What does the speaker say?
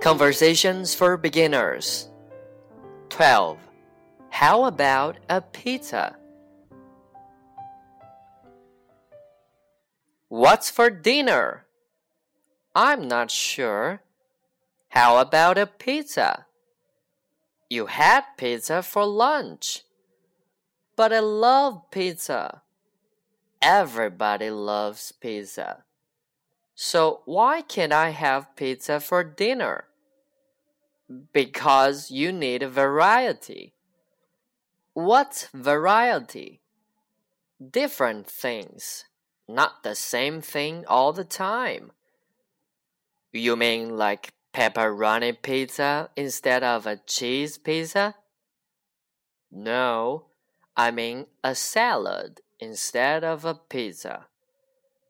Conversations for Beginners 12. How about a pizza? What's for dinner? I'm not sure. How about a pizza? You had pizza for lunch. But I love pizza. Everybody loves pizza. So why can't I have pizza for dinner? Because you need variety. What's variety? Different things, not the same thing all the time. You mean like pepperoni pizza instead of a cheese pizza? No, I mean a salad instead of a pizza.